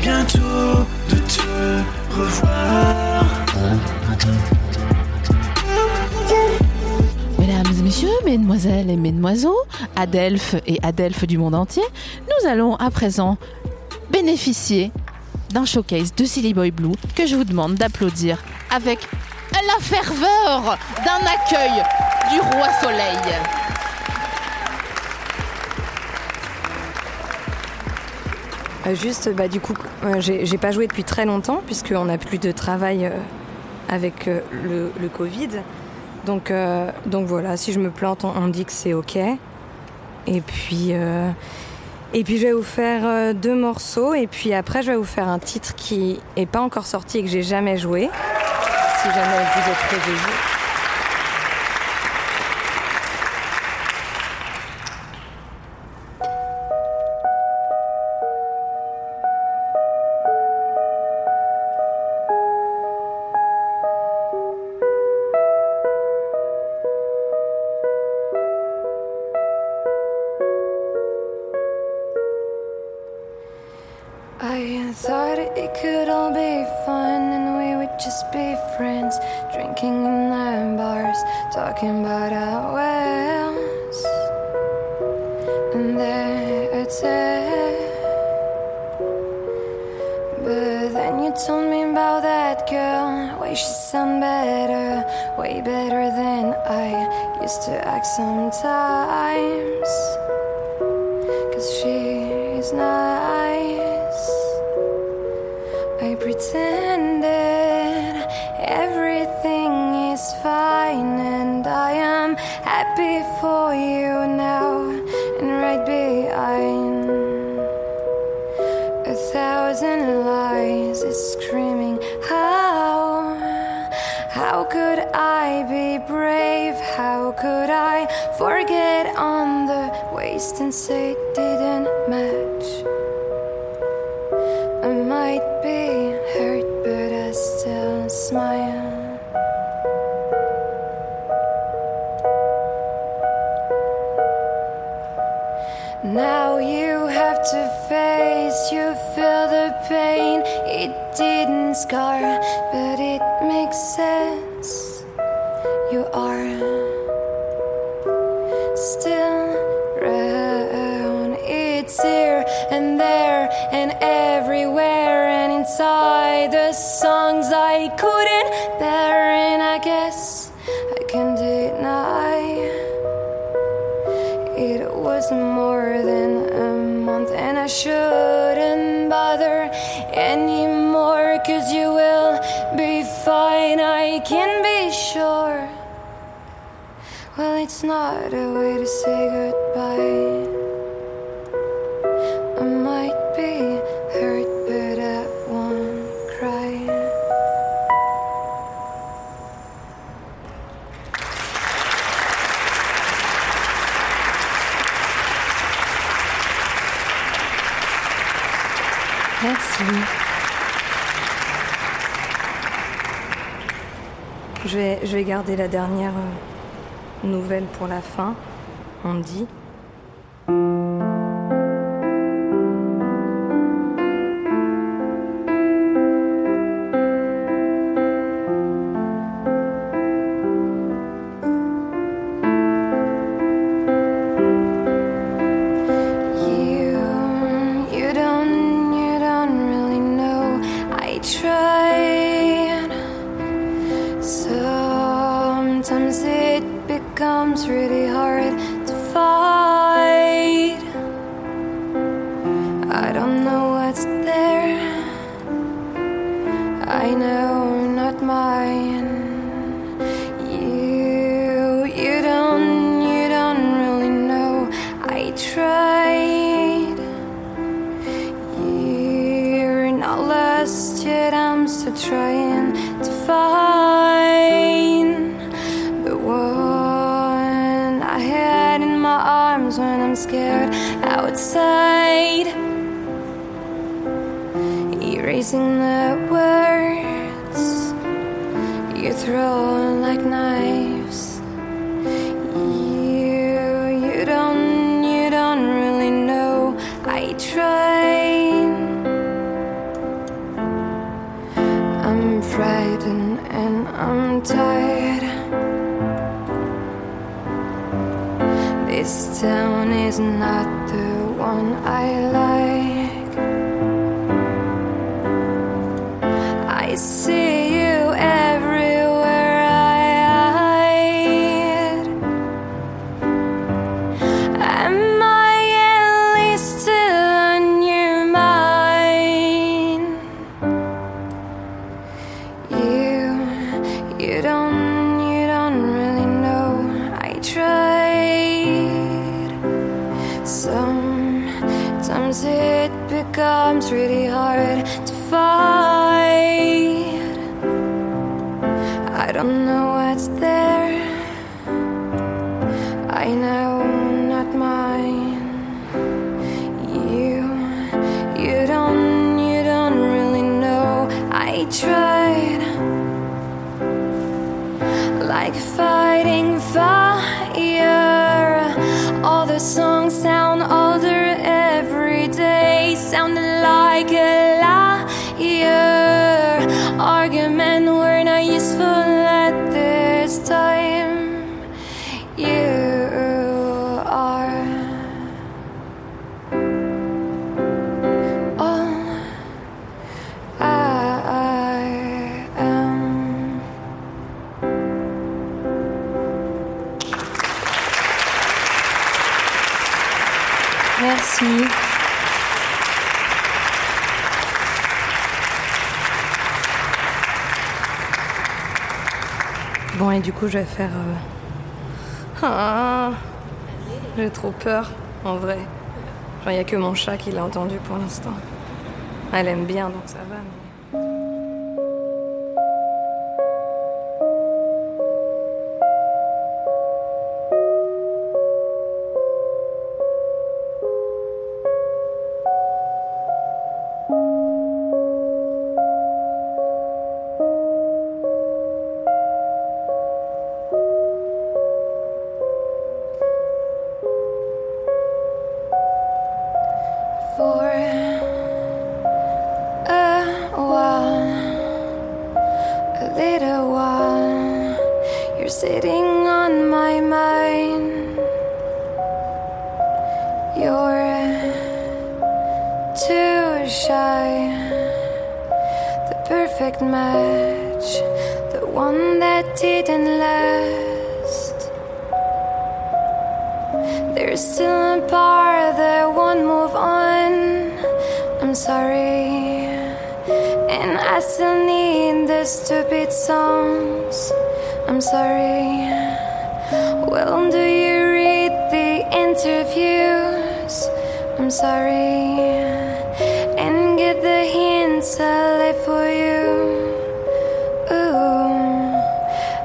bientôt de te revoir. Mesdames et messieurs, mesdemoiselles et mesdemoiseaux, Adelphes et Adelphes du monde entier, nous allons à présent bénéficier d'un showcase de Silly Boy Blue que je vous demande d'applaudir avec la ferveur d'un accueil du roi soleil. Euh, juste, bah, du coup, euh, j'ai pas joué depuis très longtemps, puisqu'on n'a plus de travail euh, avec le, Covid. Donc, donc voilà, si je me plante, on, dit que c'est OK. Et puis, et puis, je vais vous faire deux morceaux, et puis après, je vais vous faire un titre qui est pas encore sorti et que j'ai jamais joué. Si jamais vous êtes réveillés. It could all be fun and we would just be friends, drinking in the bars, talking about our wells. And that's it. But then you told me about that girl, way she sound better, way better than I used to act sometimes. Pretended everything is fine and I am happy for you now and right behind. A thousand lies is screaming how? How could I be brave? How could I forget on the waist and say anymore. Cause you will be fine, I can be sure. Well, it's not a way to say goodbye. Merci. Je vais, garder la dernière euh, nouvelle pour la fin. On dit. It becomes really hard to fight. I don't know what's there. I know not mine. You, you don't, you don't really know. I tried. You're not lost yet. I'm still trying to find Scared outside. Erasing the words you throw like knives. I Et du coup, je vais faire. euh, Ah, j'ai trop peur, en vrai. Genre, il n'y a que mon chat qui l'a entendu pour l'instant. Elle aime bien, donc ça va. Sitting on my mind. You're too shy, the perfect match, the one that didn't last. There's still a part that won't move on. I'm sorry. And I still need the stupid songs. I'm sorry. Well, do you read the interviews? I'm sorry. And get the hints I left for you. Ooh.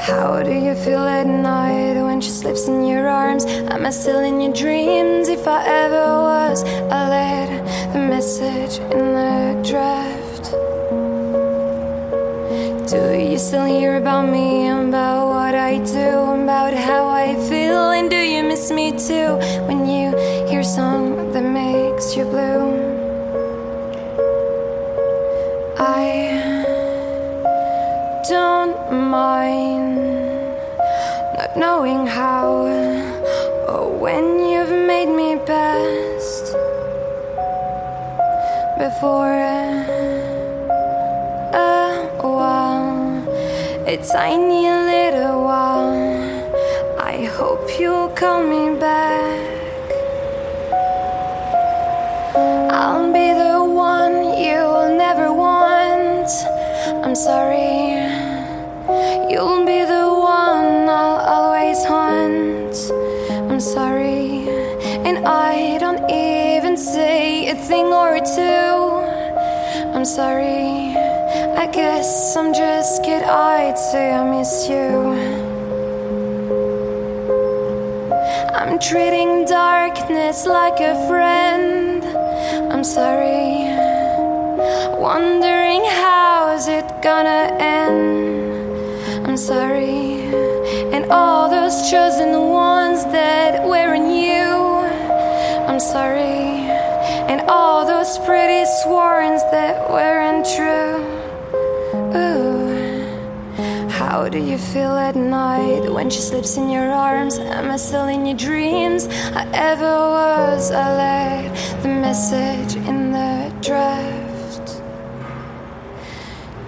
How do you feel at night when she slips in your arms? Am I still in your dreams? If I ever was, I let the message in the draft. Do you still hear about me? About too when you hear a song that makes you blue? I don't mind not knowing how or when you've made me best before oh, a while, a tiny little while. Hope you'll call me back. I'll be the one you'll never want. I'm sorry. You'll be the one I'll always haunt. I'm sorry. And I don't even say a thing or two. I'm sorry. I guess I'm just kid I'd say I miss you. I'm treating darkness like a friend. I'm sorry. Wondering how's it gonna end. I'm sorry. And all those chosen ones that weren't you. I'm sorry. And all those pretty sworns that weren't true. How do you feel at night when she slips in your arms? Am I still in your dreams? I ever was. I left the message in the draft.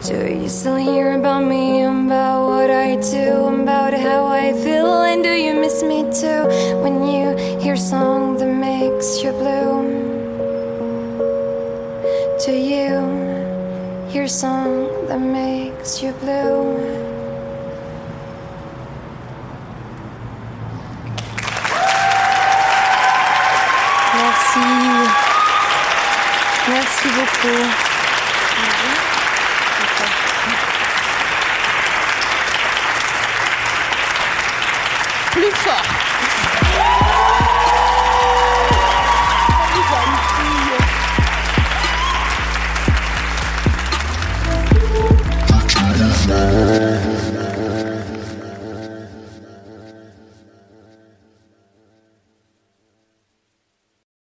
Do you still hear about me, about what I do, about how I feel? And do you miss me too when you hear a song that makes you bloom? Do you hear a song that makes you bloom? Plus fort.